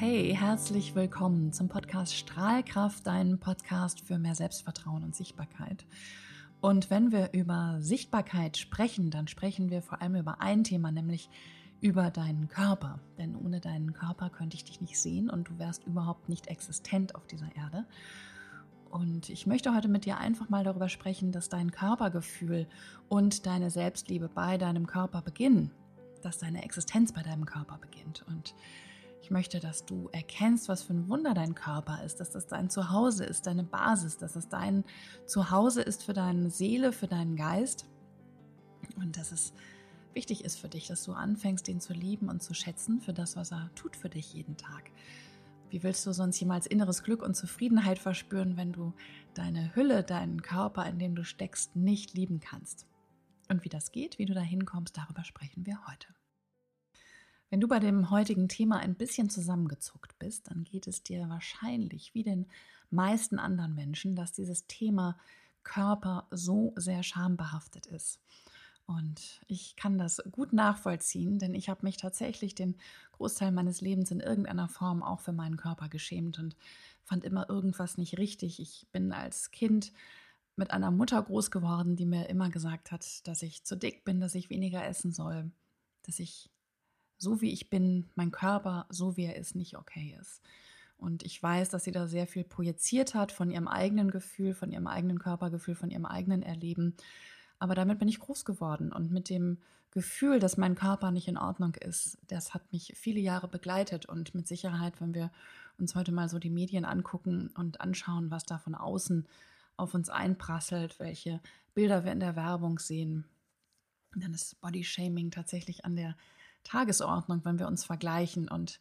Hey, herzlich willkommen zum Podcast Strahlkraft, dein Podcast für mehr Selbstvertrauen und Sichtbarkeit. Und wenn wir über Sichtbarkeit sprechen, dann sprechen wir vor allem über ein Thema, nämlich über deinen Körper. Denn ohne deinen Körper könnte ich dich nicht sehen und du wärst überhaupt nicht existent auf dieser Erde. Und ich möchte heute mit dir einfach mal darüber sprechen, dass dein Körpergefühl und deine Selbstliebe bei deinem Körper beginnen, dass deine Existenz bei deinem Körper beginnt. Und ich möchte, dass du erkennst, was für ein Wunder dein Körper ist, dass das dein Zuhause ist, deine Basis, dass es dein Zuhause ist für deine Seele, für deinen Geist und dass es wichtig ist für dich, dass du anfängst, den zu lieben und zu schätzen für das, was er tut für dich jeden Tag. Wie willst du sonst jemals inneres Glück und Zufriedenheit verspüren, wenn du deine Hülle, deinen Körper, in dem du steckst, nicht lieben kannst? Und wie das geht, wie du da hinkommst, darüber sprechen wir heute. Wenn du bei dem heutigen Thema ein bisschen zusammengezuckt bist, dann geht es dir wahrscheinlich wie den meisten anderen Menschen, dass dieses Thema Körper so sehr schambehaftet ist. Und ich kann das gut nachvollziehen, denn ich habe mich tatsächlich den Großteil meines Lebens in irgendeiner Form auch für meinen Körper geschämt und fand immer irgendwas nicht richtig. Ich bin als Kind mit einer Mutter groß geworden, die mir immer gesagt hat, dass ich zu dick bin, dass ich weniger essen soll, dass ich so wie ich bin, mein Körper, so wie er ist, nicht okay ist. Und ich weiß, dass sie da sehr viel projiziert hat von ihrem eigenen Gefühl, von ihrem eigenen Körpergefühl, von ihrem eigenen Erleben. Aber damit bin ich groß geworden und mit dem Gefühl, dass mein Körper nicht in Ordnung ist, das hat mich viele Jahre begleitet und mit Sicherheit, wenn wir uns heute mal so die Medien angucken und anschauen, was da von außen auf uns einprasselt, welche Bilder wir in der Werbung sehen, dann ist Bodyshaming tatsächlich an der Tagesordnung, wenn wir uns vergleichen. Und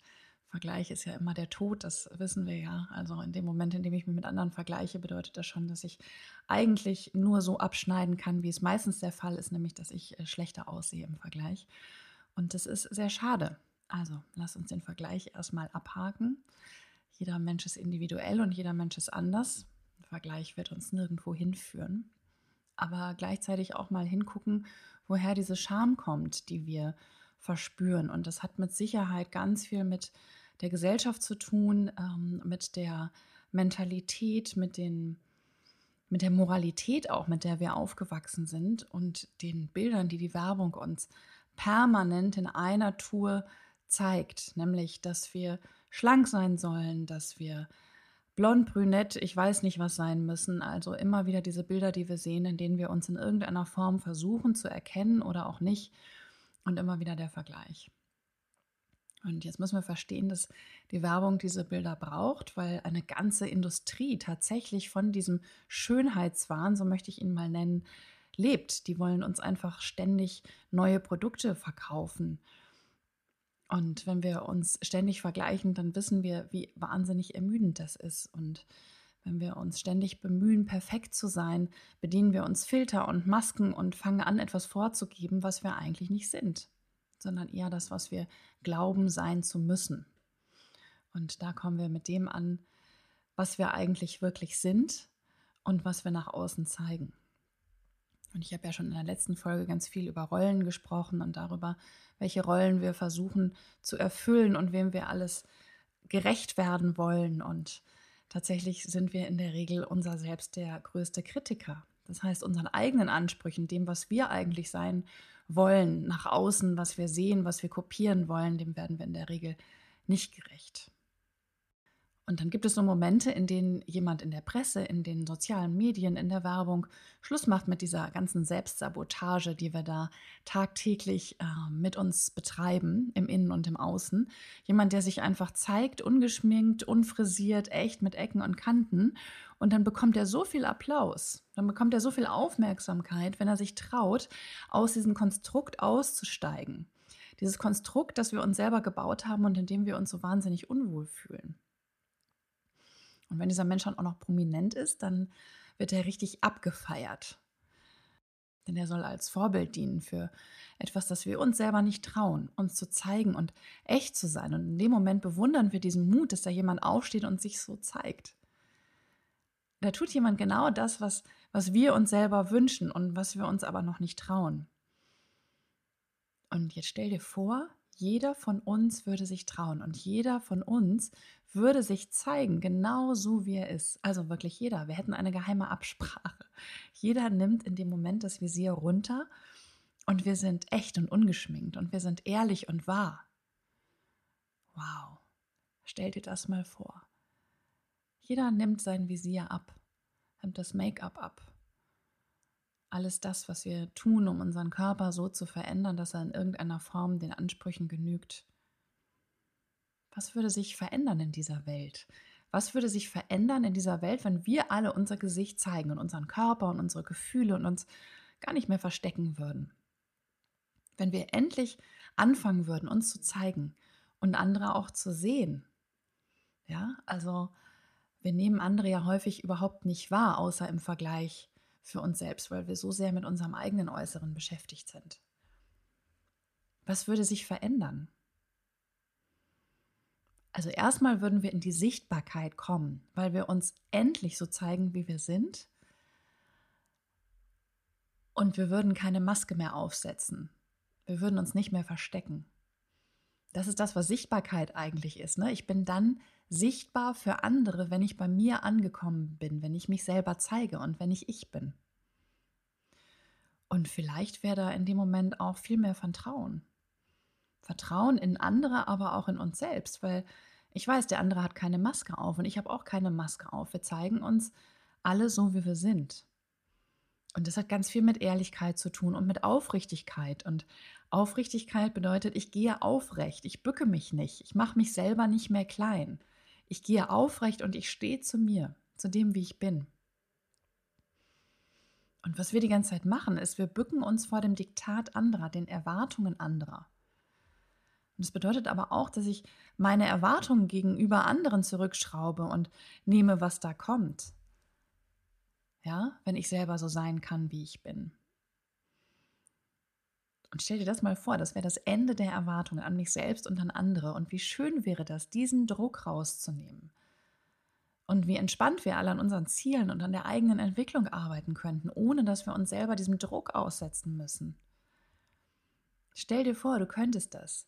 Vergleich ist ja immer der Tod, das wissen wir ja. Also in dem Moment, in dem ich mich mit anderen vergleiche, bedeutet das schon, dass ich eigentlich nur so abschneiden kann, wie es meistens der Fall ist, nämlich dass ich äh, schlechter aussehe im Vergleich. Und das ist sehr schade. Also lass uns den Vergleich erstmal abhaken. Jeder Mensch ist individuell und jeder Mensch ist anders. Ein Vergleich wird uns nirgendwo hinführen. Aber gleichzeitig auch mal hingucken, woher diese Scham kommt, die wir verspüren. Und das hat mit Sicherheit ganz viel mit der Gesellschaft zu tun, ähm, mit der Mentalität, mit den mit der Moralität auch, mit der wir aufgewachsen sind und den Bildern, die die Werbung uns permanent in einer Tour zeigt, nämlich, dass wir schlank sein sollen, dass wir blond, brünett, ich weiß nicht was sein müssen. Also immer wieder diese Bilder, die wir sehen, in denen wir uns in irgendeiner Form versuchen zu erkennen oder auch nicht und immer wieder der Vergleich. Und jetzt müssen wir verstehen, dass die Werbung diese Bilder braucht, weil eine ganze Industrie tatsächlich von diesem Schönheitswahn, so möchte ich ihn mal nennen, lebt. Die wollen uns einfach ständig neue Produkte verkaufen. Und wenn wir uns ständig vergleichen, dann wissen wir, wie wahnsinnig ermüdend das ist. Und wenn wir uns ständig bemühen, perfekt zu sein, bedienen wir uns Filter und Masken und fangen an, etwas vorzugeben, was wir eigentlich nicht sind, sondern eher das, was wir glauben sein zu müssen. Und da kommen wir mit dem an, was wir eigentlich wirklich sind und was wir nach außen zeigen. Und ich habe ja schon in der letzten Folge ganz viel über Rollen gesprochen und darüber, welche Rollen wir versuchen zu erfüllen und wem wir alles gerecht werden wollen und Tatsächlich sind wir in der Regel unser selbst der größte Kritiker. Das heißt, unseren eigenen Ansprüchen, dem, was wir eigentlich sein wollen, nach außen, was wir sehen, was wir kopieren wollen, dem werden wir in der Regel nicht gerecht. Und dann gibt es so Momente, in denen jemand in der Presse, in den sozialen Medien, in der Werbung Schluss macht mit dieser ganzen Selbstsabotage, die wir da tagtäglich äh, mit uns betreiben, im Innen und im Außen. Jemand, der sich einfach zeigt, ungeschminkt, unfrisiert, echt mit Ecken und Kanten. Und dann bekommt er so viel Applaus, dann bekommt er so viel Aufmerksamkeit, wenn er sich traut, aus diesem Konstrukt auszusteigen. Dieses Konstrukt, das wir uns selber gebaut haben und in dem wir uns so wahnsinnig unwohl fühlen. Und wenn dieser Mensch dann auch noch prominent ist, dann wird er richtig abgefeiert. Denn er soll als Vorbild dienen für etwas, das wir uns selber nicht trauen, uns zu zeigen und echt zu sein. Und in dem Moment bewundern wir diesen Mut, dass da jemand aufsteht und sich so zeigt. Da tut jemand genau das, was, was wir uns selber wünschen und was wir uns aber noch nicht trauen. Und jetzt stell dir vor, Jeder von uns würde sich trauen und jeder von uns würde sich zeigen, genau so wie er ist. Also wirklich jeder. Wir hätten eine geheime Absprache. Jeder nimmt in dem Moment das Visier runter und wir sind echt und ungeschminkt und wir sind ehrlich und wahr. Wow. Stell dir das mal vor. Jeder nimmt sein Visier ab, nimmt das Make-up ab. Alles das, was wir tun, um unseren Körper so zu verändern, dass er in irgendeiner Form den Ansprüchen genügt. Was würde sich verändern in dieser Welt? Was würde sich verändern in dieser Welt, wenn wir alle unser Gesicht zeigen und unseren Körper und unsere Gefühle und uns gar nicht mehr verstecken würden? Wenn wir endlich anfangen würden, uns zu zeigen und andere auch zu sehen. Ja, also wir nehmen andere ja häufig überhaupt nicht wahr, außer im Vergleich für uns selbst, weil wir so sehr mit unserem eigenen Äußeren beschäftigt sind. Was würde sich verändern? Also erstmal würden wir in die Sichtbarkeit kommen, weil wir uns endlich so zeigen, wie wir sind. Und wir würden keine Maske mehr aufsetzen. Wir würden uns nicht mehr verstecken. Das ist das, was Sichtbarkeit eigentlich ist. Ne? Ich bin dann sichtbar für andere, wenn ich bei mir angekommen bin, wenn ich mich selber zeige und wenn ich ich bin. Und vielleicht wäre da in dem Moment auch viel mehr Vertrauen. Vertrauen in andere, aber auch in uns selbst, weil ich weiß, der andere hat keine Maske auf und ich habe auch keine Maske auf. Wir zeigen uns alle so, wie wir sind. Und das hat ganz viel mit Ehrlichkeit zu tun und mit Aufrichtigkeit. Und Aufrichtigkeit bedeutet, ich gehe aufrecht, ich bücke mich nicht, ich mache mich selber nicht mehr klein. Ich gehe aufrecht und ich stehe zu mir, zu dem, wie ich bin. Und was wir die ganze Zeit machen, ist, wir bücken uns vor dem Diktat anderer, den Erwartungen anderer. Und das bedeutet aber auch, dass ich meine Erwartungen gegenüber anderen zurückschraube und nehme, was da kommt. Ja, wenn ich selber so sein kann, wie ich bin. Und stell dir das mal vor, das wäre das Ende der Erwartungen an mich selbst und an andere. Und wie schön wäre das, diesen Druck rauszunehmen. Und wie entspannt wir alle an unseren Zielen und an der eigenen Entwicklung arbeiten könnten, ohne dass wir uns selber diesem Druck aussetzen müssen. Stell dir vor, du könntest das.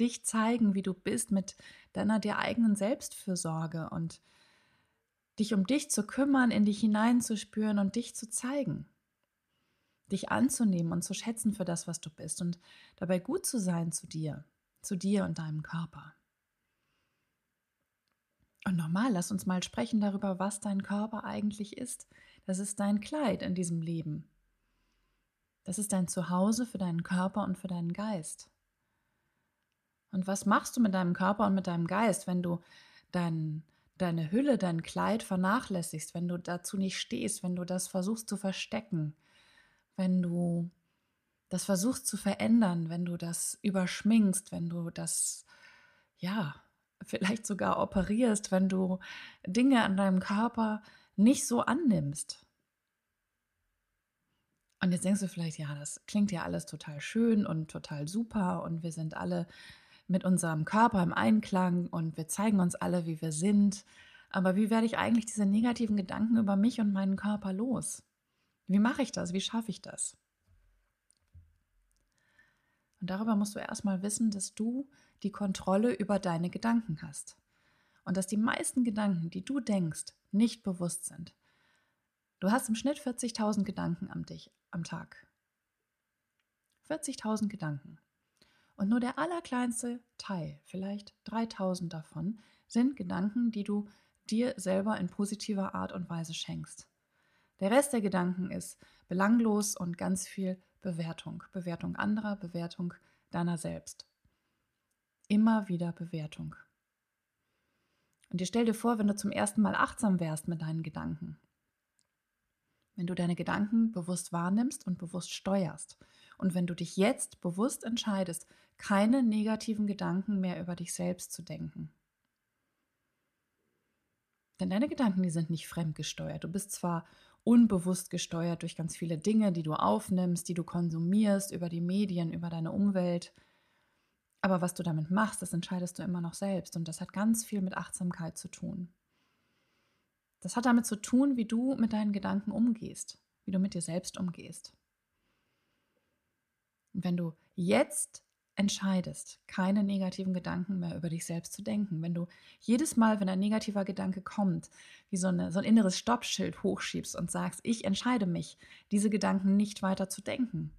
Dich zeigen, wie du bist, mit deiner dir eigenen Selbstfürsorge und dich um dich zu kümmern, in dich hineinzuspüren und dich zu zeigen dich anzunehmen und zu schätzen für das, was du bist und dabei gut zu sein zu dir, zu dir und deinem Körper. Und nochmal, lass uns mal sprechen darüber, was dein Körper eigentlich ist. Das ist dein Kleid in diesem Leben. Das ist dein Zuhause für deinen Körper und für deinen Geist. Und was machst du mit deinem Körper und mit deinem Geist, wenn du dein, deine Hülle, dein Kleid vernachlässigst, wenn du dazu nicht stehst, wenn du das versuchst zu verstecken, wenn du das versuchst zu verändern, wenn du das überschminkst, wenn du das, ja, vielleicht sogar operierst, wenn du Dinge an deinem Körper nicht so annimmst. Und jetzt denkst du vielleicht, ja, das klingt ja alles total schön und total super und wir sind alle mit unserem Körper im Einklang und wir zeigen uns alle, wie wir sind. Aber wie werde ich eigentlich diese negativen Gedanken über mich und meinen Körper los? Wie mache ich das? Wie schaffe ich das? Und darüber musst du erstmal wissen, dass du die Kontrolle über deine Gedanken hast. Und dass die meisten Gedanken, die du denkst, nicht bewusst sind. Du hast im Schnitt 40.000 Gedanken am, dich, am Tag. 40.000 Gedanken. Und nur der allerkleinste Teil, vielleicht 3.000 davon, sind Gedanken, die du dir selber in positiver Art und Weise schenkst. Der Rest der Gedanken ist belanglos und ganz viel Bewertung. Bewertung anderer, Bewertung deiner selbst. Immer wieder Bewertung. Und dir stell dir vor, wenn du zum ersten Mal achtsam wärst mit deinen Gedanken. Wenn du deine Gedanken bewusst wahrnimmst und bewusst steuerst. Und wenn du dich jetzt bewusst entscheidest, keine negativen Gedanken mehr über dich selbst zu denken. Denn deine Gedanken, die sind nicht fremdgesteuert. Du bist zwar unbewusst gesteuert durch ganz viele Dinge, die du aufnimmst, die du konsumierst, über die Medien, über deine Umwelt. Aber was du damit machst, das entscheidest du immer noch selbst. Und das hat ganz viel mit Achtsamkeit zu tun. Das hat damit zu tun, wie du mit deinen Gedanken umgehst, wie du mit dir selbst umgehst. Und wenn du jetzt entscheidest, keine negativen Gedanken mehr über dich selbst zu denken, wenn du jedes Mal, wenn ein negativer Gedanke kommt, wie so, eine, so ein inneres Stoppschild hochschiebst und sagst, ich entscheide mich, diese Gedanken nicht weiter zu denken,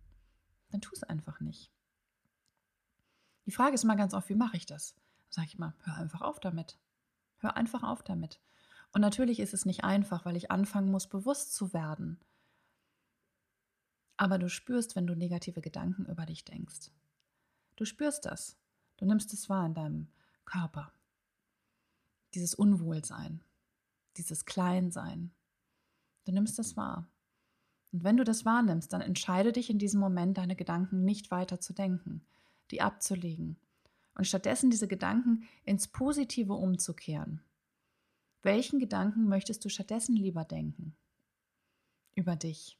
dann tu es einfach nicht. Die Frage ist mal ganz oft, wie mache ich das? Sage ich mal, hör einfach auf damit. Hör einfach auf damit. Und natürlich ist es nicht einfach, weil ich anfangen muss, bewusst zu werden. Aber du spürst, wenn du negative Gedanken über dich denkst. Du spürst das. Du nimmst es wahr in deinem Körper. Dieses Unwohlsein, dieses Kleinsein. Du nimmst das wahr. Und wenn du das wahrnimmst, dann entscheide dich in diesem Moment, deine Gedanken nicht weiter zu denken, die abzulegen und stattdessen diese Gedanken ins Positive umzukehren. Welchen Gedanken möchtest du stattdessen lieber denken? Über dich.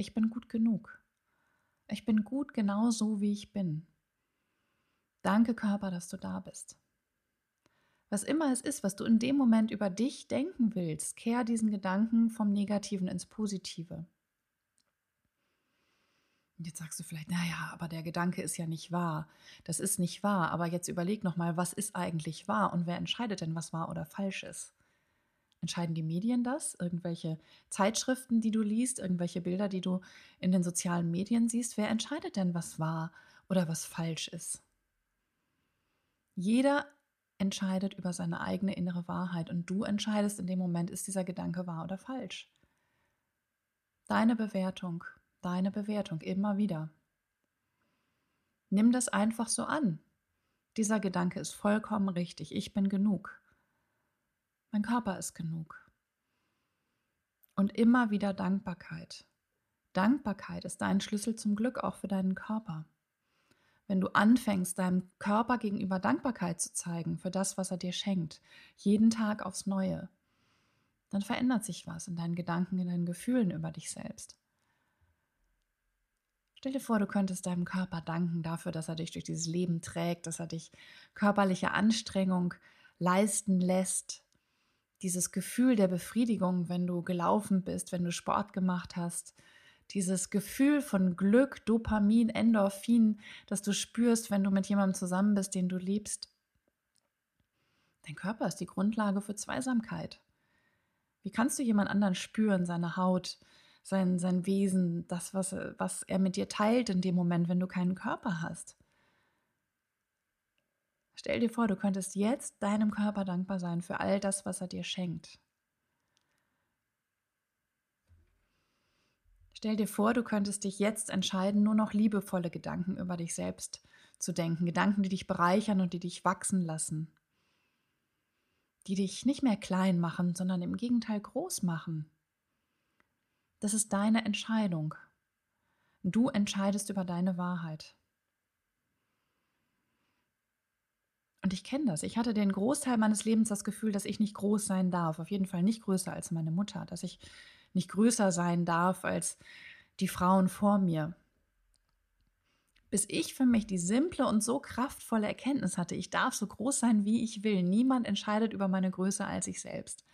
Ich bin gut genug. Ich bin gut genau so, wie ich bin. Danke Körper, dass du da bist. Was immer es ist, was du in dem Moment über dich denken willst, kehr diesen Gedanken vom Negativen ins Positive. Und jetzt sagst du vielleicht, naja, aber der Gedanke ist ja nicht wahr. Das ist nicht wahr. Aber jetzt überleg nochmal, was ist eigentlich wahr und wer entscheidet denn, was wahr oder falsch ist? Entscheiden die Medien das? Irgendwelche Zeitschriften, die du liest, irgendwelche Bilder, die du in den sozialen Medien siehst? Wer entscheidet denn, was wahr oder was falsch ist? Jeder entscheidet über seine eigene innere Wahrheit und du entscheidest in dem Moment, ist dieser Gedanke wahr oder falsch. Deine Bewertung deine Bewertung immer wieder. Nimm das einfach so an. Dieser Gedanke ist vollkommen richtig. Ich bin genug. Mein Körper ist genug. Und immer wieder Dankbarkeit. Dankbarkeit ist dein Schlüssel zum Glück auch für deinen Körper. Wenn du anfängst, deinem Körper gegenüber Dankbarkeit zu zeigen für das, was er dir schenkt, jeden Tag aufs Neue, dann verändert sich was in deinen Gedanken, in deinen Gefühlen über dich selbst. Stell dir vor, du könntest deinem Körper danken dafür, dass er dich durch dieses Leben trägt, dass er dich körperliche Anstrengung leisten lässt. Dieses Gefühl der Befriedigung, wenn du gelaufen bist, wenn du Sport gemacht hast. Dieses Gefühl von Glück, Dopamin, Endorphin, das du spürst, wenn du mit jemandem zusammen bist, den du liebst. Dein Körper ist die Grundlage für Zweisamkeit. Wie kannst du jemand anderen spüren, seine Haut, sein, sein Wesen, das, was, was er mit dir teilt in dem Moment, wenn du keinen Körper hast. Stell dir vor, du könntest jetzt deinem Körper dankbar sein für all das, was er dir schenkt. Stell dir vor, du könntest dich jetzt entscheiden, nur noch liebevolle Gedanken über dich selbst zu denken, Gedanken, die dich bereichern und die dich wachsen lassen, die dich nicht mehr klein machen, sondern im Gegenteil groß machen. Das ist deine Entscheidung. Du entscheidest über deine Wahrheit. Und ich kenne das. Ich hatte den Großteil meines Lebens das Gefühl, dass ich nicht groß sein darf. Auf jeden Fall nicht größer als meine Mutter. Dass ich nicht größer sein darf als die Frauen vor mir. Bis ich für mich die simple und so kraftvolle Erkenntnis hatte, ich darf so groß sein, wie ich will. Niemand entscheidet über meine Größe als ich selbst.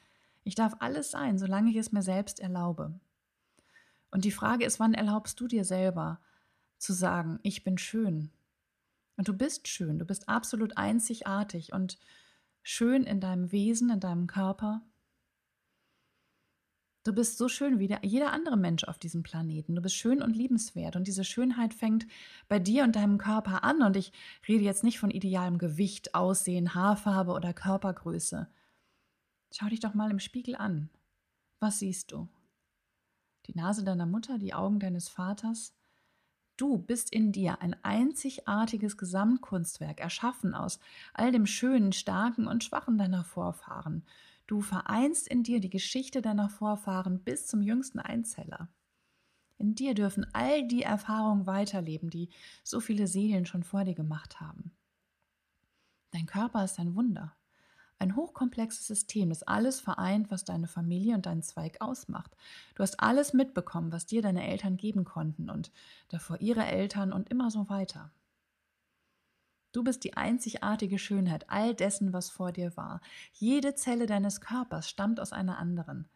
Ich darf alles sein, solange ich es mir selbst erlaube. Und die Frage ist, wann erlaubst du dir selber zu sagen, ich bin schön? Und du bist schön, du bist absolut einzigartig und schön in deinem Wesen, in deinem Körper. Du bist so schön wie der, jeder andere Mensch auf diesem Planeten. Du bist schön und liebenswert. Und diese Schönheit fängt bei dir und deinem Körper an. Und ich rede jetzt nicht von idealem Gewicht, Aussehen, Haarfarbe oder Körpergröße. Schau dich doch mal im Spiegel an. Was siehst du? die Nase deiner Mutter, die Augen deines Vaters. Du bist in dir ein einzigartiges Gesamtkunstwerk, erschaffen aus all dem Schönen, Starken und Schwachen deiner Vorfahren. Du vereinst in dir die Geschichte deiner Vorfahren bis zum jüngsten Einzeller. In dir dürfen all die Erfahrungen weiterleben, die so viele Seelen schon vor dir gemacht haben. Dein Körper ist ein Wunder. Ein hochkomplexes System, das alles vereint, was deine Familie und deinen Zweig ausmacht. Du hast alles mitbekommen, was dir deine Eltern geben konnten und davor ihre Eltern und immer so weiter. Du bist die einzigartige Schönheit all dessen, was vor dir war. Jede Zelle deines Körpers stammt aus einer anderen.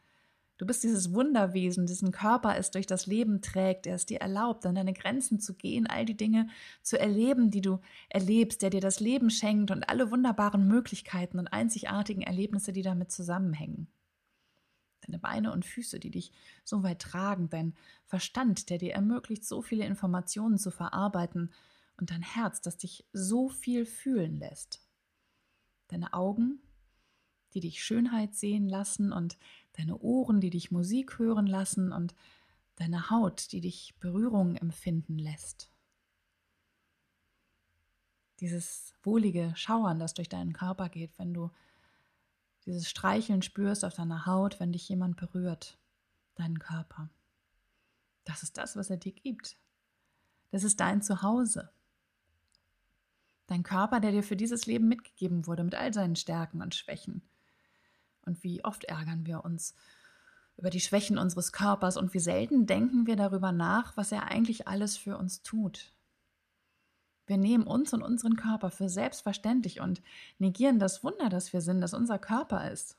Du bist dieses Wunderwesen, diesen Körper es durch das Leben trägt, der es dir erlaubt, an deine Grenzen zu gehen, all die Dinge zu erleben, die du erlebst, der dir das Leben schenkt und alle wunderbaren Möglichkeiten und einzigartigen Erlebnisse, die damit zusammenhängen. Deine Beine und Füße, die dich so weit tragen, dein Verstand, der dir ermöglicht, so viele Informationen zu verarbeiten und dein Herz, das dich so viel fühlen lässt. Deine Augen, die dich Schönheit sehen lassen und deine Ohren, die dich Musik hören lassen und deine Haut, die dich Berührung empfinden lässt. Dieses wohlige Schauern, das durch deinen Körper geht, wenn du dieses Streicheln spürst auf deiner Haut, wenn dich jemand berührt, deinen Körper. Das ist das, was er dir gibt. Das ist dein Zuhause. Dein Körper, der dir für dieses Leben mitgegeben wurde, mit all seinen Stärken und Schwächen. Und wie oft ärgern wir uns über die Schwächen unseres Körpers und wie selten denken wir darüber nach, was er eigentlich alles für uns tut. Wir nehmen uns und unseren Körper für selbstverständlich und negieren das Wunder, das wir sind, das unser Körper ist.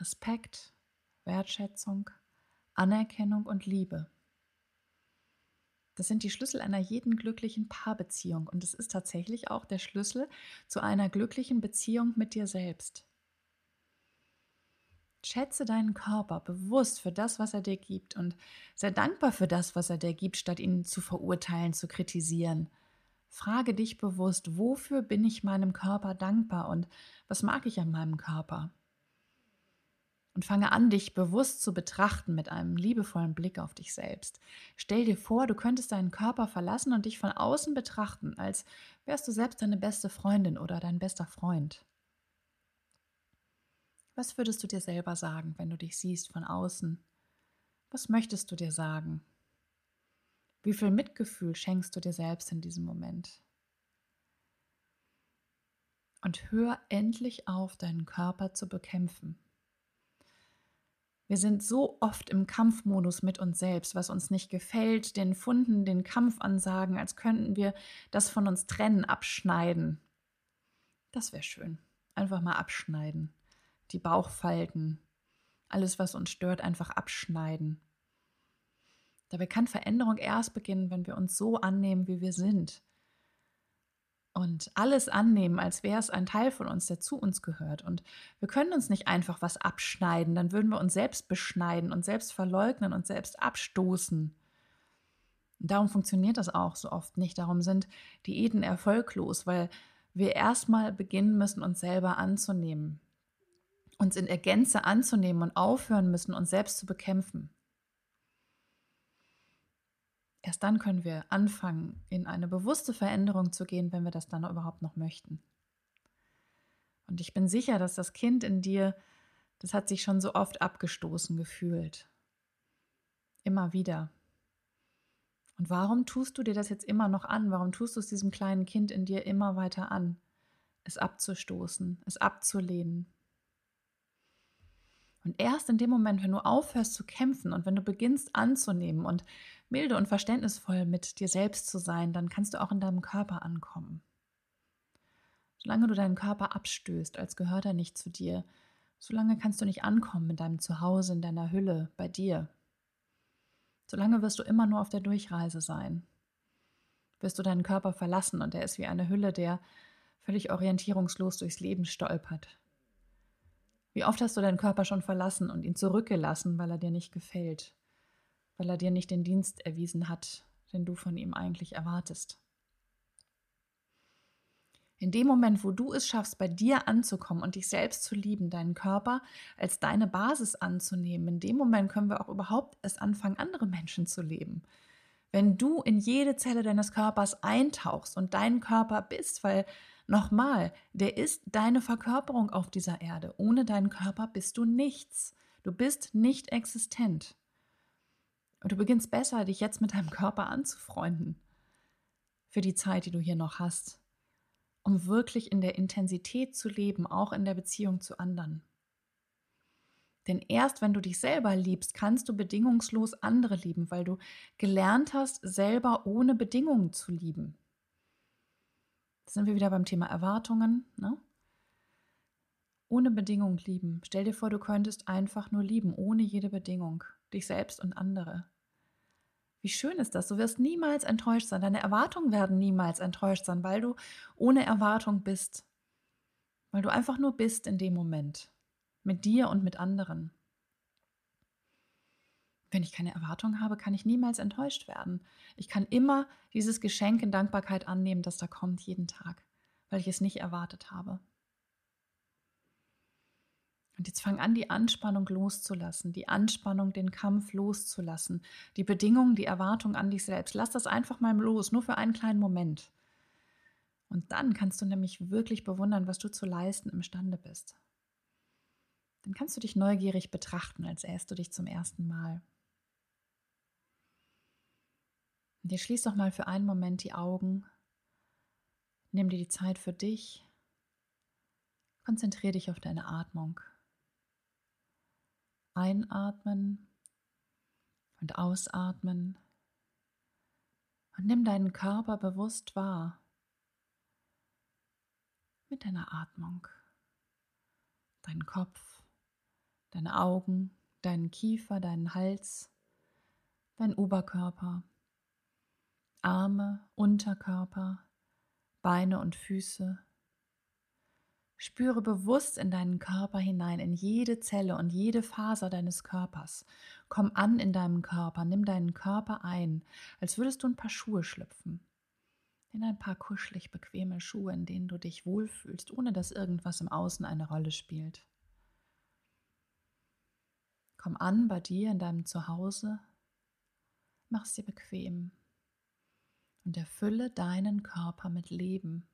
Respekt, Wertschätzung, Anerkennung und Liebe. Das sind die Schlüssel einer jeden glücklichen Paarbeziehung und es ist tatsächlich auch der Schlüssel zu einer glücklichen Beziehung mit dir selbst. Schätze deinen Körper bewusst für das, was er dir gibt und sei dankbar für das, was er dir gibt, statt ihn zu verurteilen, zu kritisieren. Frage dich bewusst, wofür bin ich meinem Körper dankbar und was mag ich an meinem Körper? Und fange an, dich bewusst zu betrachten mit einem liebevollen Blick auf dich selbst. Stell dir vor, du könntest deinen Körper verlassen und dich von außen betrachten, als wärst du selbst deine beste Freundin oder dein bester Freund. Was würdest du dir selber sagen, wenn du dich siehst von außen? Was möchtest du dir sagen? Wie viel Mitgefühl schenkst du dir selbst in diesem Moment? Und hör endlich auf, deinen Körper zu bekämpfen. Wir sind so oft im Kampfmodus mit uns selbst, was uns nicht gefällt, den Funden, den Kampf ansagen, als könnten wir das von uns trennen, abschneiden. Das wäre schön. Einfach mal abschneiden die Bauchfalten, alles, was uns stört, einfach abschneiden. Dabei kann Veränderung erst beginnen, wenn wir uns so annehmen, wie wir sind. Und alles annehmen, als wäre es ein Teil von uns, der zu uns gehört. Und wir können uns nicht einfach was abschneiden, dann würden wir uns selbst beschneiden und selbst verleugnen und selbst abstoßen. Und darum funktioniert das auch so oft nicht. Darum sind Diäten erfolglos, weil wir erstmal beginnen müssen, uns selber anzunehmen uns in Ergänze anzunehmen und aufhören müssen, uns selbst zu bekämpfen. Erst dann können wir anfangen, in eine bewusste Veränderung zu gehen, wenn wir das dann überhaupt noch möchten. Und ich bin sicher, dass das Kind in dir, das hat sich schon so oft abgestoßen gefühlt. Immer wieder. Und warum tust du dir das jetzt immer noch an? Warum tust du es diesem kleinen Kind in dir immer weiter an? Es abzustoßen, es abzulehnen, und erst in dem Moment, wenn du aufhörst zu kämpfen und wenn du beginnst anzunehmen und milde und verständnisvoll mit dir selbst zu sein, dann kannst du auch in deinem Körper ankommen. Solange du deinen Körper abstößt, als gehört er nicht zu dir, solange kannst du nicht ankommen in deinem Zuhause, in deiner Hülle, bei dir. Solange wirst du immer nur auf der Durchreise sein. Wirst du deinen Körper verlassen und er ist wie eine Hülle, der völlig orientierungslos durchs Leben stolpert, wie oft hast du deinen Körper schon verlassen und ihn zurückgelassen, weil er dir nicht gefällt, weil er dir nicht den Dienst erwiesen hat, den du von ihm eigentlich erwartest? In dem Moment, wo du es schaffst, bei dir anzukommen und dich selbst zu lieben, deinen Körper als deine Basis anzunehmen, in dem Moment können wir auch überhaupt erst anfangen, andere Menschen zu leben. Wenn du in jede Zelle deines Körpers eintauchst und dein Körper bist, weil Nochmal, der ist deine Verkörperung auf dieser Erde. Ohne deinen Körper bist du nichts. Du bist nicht existent. Und du beginnst besser, dich jetzt mit deinem Körper anzufreunden. Für die Zeit, die du hier noch hast. Um wirklich in der Intensität zu leben, auch in der Beziehung zu anderen. Denn erst wenn du dich selber liebst, kannst du bedingungslos andere lieben, weil du gelernt hast, selber ohne Bedingungen zu lieben. Da sind wir wieder beim Thema Erwartungen. Ne? ohne Bedingung lieben. Stell dir vor, du könntest einfach nur lieben, ohne jede Bedingung, dich selbst und andere. Wie schön ist das? Du wirst niemals enttäuscht sein. Deine Erwartungen werden niemals enttäuscht sein, weil du ohne Erwartung bist. Weil du einfach nur bist in dem Moment. Mit dir und mit anderen. Wenn ich keine Erwartung habe, kann ich niemals enttäuscht werden. Ich kann immer dieses Geschenk in Dankbarkeit annehmen, das da kommt jeden Tag, weil ich es nicht erwartet habe. Und jetzt fang an, die Anspannung loszulassen, die Anspannung, den Kampf loszulassen, die Bedingungen, die Erwartung an dich selbst. Lass das einfach mal los, nur für einen kleinen Moment. Und dann kannst du nämlich wirklich bewundern, was du zu leisten imstande bist. Dann kannst du dich neugierig betrachten, als sähst du dich zum ersten Mal. Und dir schließ doch mal für einen Moment die Augen. Nimm dir die Zeit für dich. Konzentriere dich auf deine Atmung. Einatmen und ausatmen. Und nimm deinen Körper bewusst wahr mit deiner Atmung. Deinen Kopf, deine Augen, deinen Kiefer, deinen Hals, dein Oberkörper, Arme, Unterkörper, Beine und Füße, Spüre bewusst in deinen Körper hinein, in jede Zelle und jede Faser deines Körpers. Komm an in deinem Körper, nimm deinen Körper ein, als würdest du ein paar Schuhe schlüpfen. In ein paar kuschelig bequeme Schuhe, in denen du dich wohlfühlst, ohne dass irgendwas im Außen eine Rolle spielt. Komm an bei dir in deinem Zuhause, mach es dir bequem und erfülle deinen Körper mit Leben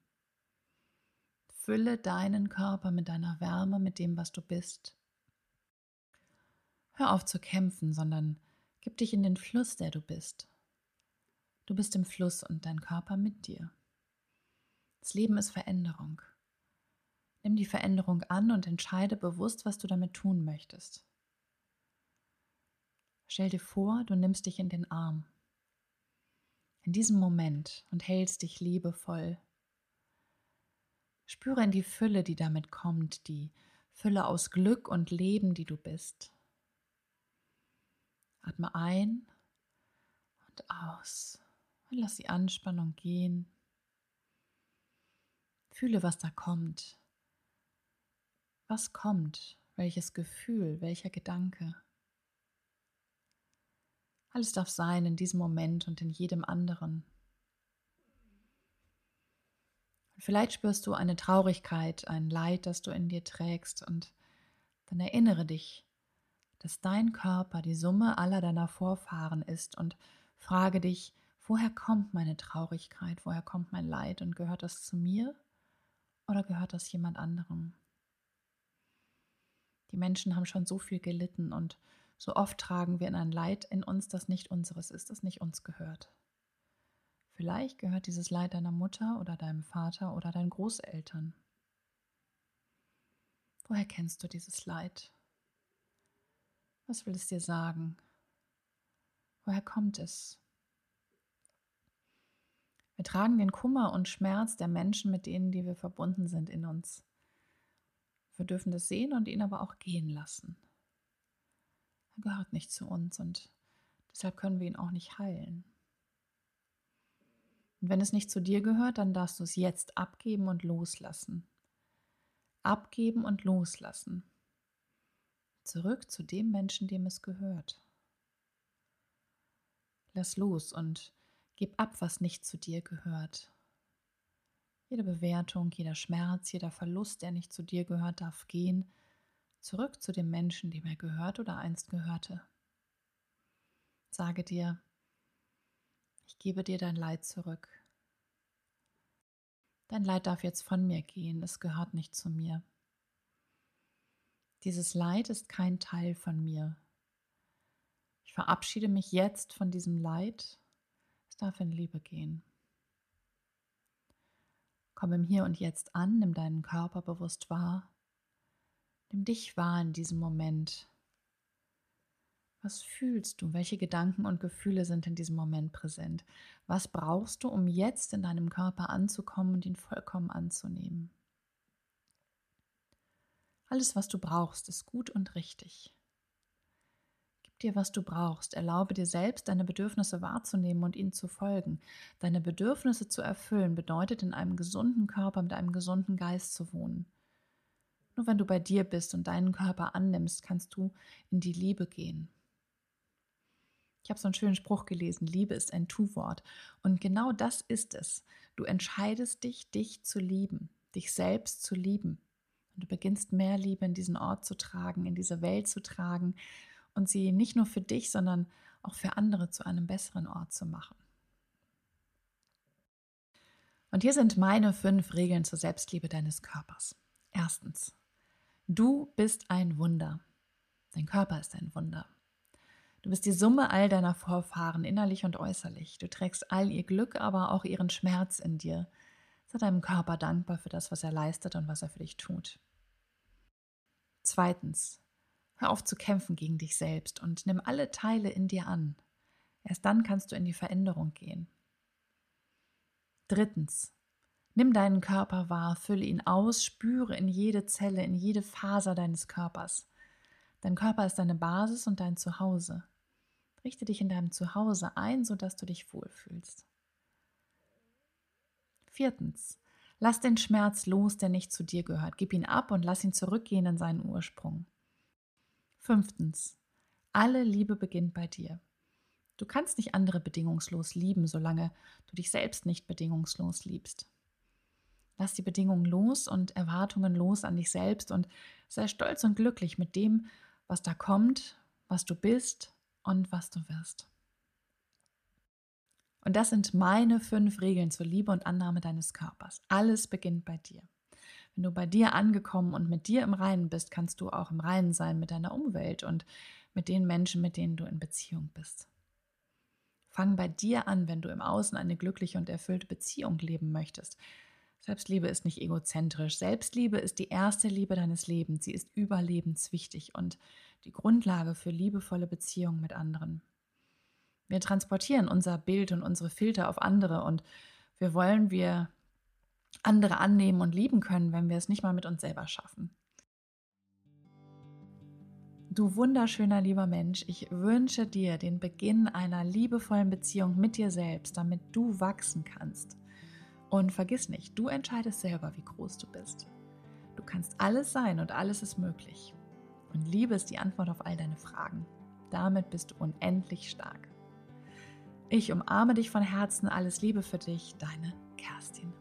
Fülle deinen Körper mit deiner Wärme, mit dem, was du bist. Hör auf zu kämpfen, sondern gib dich in den Fluss, der du bist. Du bist im Fluss und dein Körper mit dir. Das Leben ist Veränderung. Nimm die Veränderung an und entscheide bewusst, was du damit tun möchtest. Stell dir vor, du nimmst dich in den Arm. In diesem Moment und hältst dich liebevoll Spüre in die Fülle, die damit kommt, die Fülle aus Glück und Leben, die du bist. Atme ein und aus und lass die Anspannung gehen. Fühle, was da kommt. Was kommt? Welches Gefühl? Welcher Gedanke? Alles darf sein in diesem Moment und in jedem anderen. Vielleicht spürst du eine Traurigkeit, ein Leid, das du in dir trägst und dann erinnere dich, dass dein Körper die Summe aller deiner Vorfahren ist und frage dich, woher kommt meine Traurigkeit, woher kommt mein Leid und gehört das zu mir oder gehört das jemand anderem? Die Menschen haben schon so viel gelitten und so oft tragen wir in ein Leid in uns, das nicht unseres ist, das nicht uns gehört. Vielleicht gehört dieses Leid deiner Mutter oder deinem Vater oder deinen Großeltern. Woher kennst du dieses Leid? Was will es dir sagen? Woher kommt es? Wir tragen den Kummer und Schmerz der Menschen, mit denen die wir verbunden sind, in uns. Wir dürfen das sehen und ihn aber auch gehen lassen. Er gehört nicht zu uns und deshalb können wir ihn auch nicht heilen. Und wenn es nicht zu dir gehört, dann darfst du es jetzt abgeben und loslassen. Abgeben und loslassen. Zurück zu dem Menschen, dem es gehört. Lass los und gib ab, was nicht zu dir gehört. Jede Bewertung, jeder Schmerz, jeder Verlust, der nicht zu dir gehört, darf gehen, zurück zu dem Menschen, dem er gehört oder einst gehörte. Sage dir, ich gebe dir dein Leid zurück. Dein Leid darf jetzt von mir gehen, es gehört nicht zu mir. Dieses Leid ist kein Teil von mir. Ich verabschiede mich jetzt von diesem Leid, es darf in Liebe gehen. Komm im Hier und Jetzt an, nimm deinen Körper bewusst wahr, nimm dich wahr in diesem Moment. Was fühlst du? Welche Gedanken und Gefühle sind in diesem Moment präsent? Was brauchst du, um jetzt in deinem Körper anzukommen und ihn vollkommen anzunehmen? Alles, was du brauchst, ist gut und richtig. Gib dir, was du brauchst. Erlaube dir selbst, deine Bedürfnisse wahrzunehmen und ihnen zu folgen. Deine Bedürfnisse zu erfüllen bedeutet, in einem gesunden Körper mit einem gesunden Geist zu wohnen. Nur wenn du bei dir bist und deinen Körper annimmst, kannst du in die Liebe gehen. Ich habe so einen schönen Spruch gelesen, Liebe ist ein Tu-Wort. Und genau das ist es. Du entscheidest dich, dich zu lieben, dich selbst zu lieben. Und du beginnst mehr Liebe in diesen Ort zu tragen, in diese Welt zu tragen und sie nicht nur für dich, sondern auch für andere zu einem besseren Ort zu machen. Und hier sind meine fünf Regeln zur Selbstliebe deines Körpers. Erstens, du bist ein Wunder. Dein Körper ist ein Wunder. Du bist die Summe all deiner Vorfahren, innerlich und äußerlich. Du trägst all ihr Glück, aber auch ihren Schmerz in dir. Sei deinem Körper dankbar für das, was er leistet und was er für dich tut. Zweitens, hör auf zu kämpfen gegen dich selbst und nimm alle Teile in dir an. Erst dann kannst du in die Veränderung gehen. Drittens, nimm deinen Körper wahr, fülle ihn aus, spüre in jede Zelle, in jede Faser deines Körpers. Dein Körper ist deine Basis und dein Zuhause. Richte dich in deinem Zuhause ein, sodass du dich wohlfühlst. Viertens. Lass den Schmerz los, der nicht zu dir gehört. Gib ihn ab und lass ihn zurückgehen in seinen Ursprung. Fünftens. Alle Liebe beginnt bei dir. Du kannst nicht andere bedingungslos lieben, solange du dich selbst nicht bedingungslos liebst. Lass die Bedingungen los und Erwartungen los an dich selbst und sei stolz und glücklich mit dem, was da kommt, was du bist und was du wirst. Und das sind meine fünf Regeln zur Liebe und Annahme deines Körpers. Alles beginnt bei dir. Wenn du bei dir angekommen und mit dir im Reinen bist, kannst du auch im Reinen sein mit deiner Umwelt und mit den Menschen, mit denen du in Beziehung bist. Fang bei dir an, wenn du im Außen eine glückliche und erfüllte Beziehung leben möchtest. Selbstliebe ist nicht egozentrisch. Selbstliebe ist die erste Liebe deines Lebens. Sie ist überlebenswichtig und die Grundlage für liebevolle Beziehungen mit anderen. Wir transportieren unser Bild und unsere Filter auf andere und wir wollen wir andere annehmen und lieben können, wenn wir es nicht mal mit uns selber schaffen. Du wunderschöner lieber Mensch, ich wünsche dir den Beginn einer liebevollen Beziehung mit dir selbst, damit du wachsen kannst. Und vergiss nicht, du entscheidest selber, wie groß du bist. Du kannst alles sein und alles ist möglich. Und Liebe ist die Antwort auf all deine Fragen. Damit bist du unendlich stark. Ich umarme dich von Herzen, alles Liebe für dich, deine Kerstin.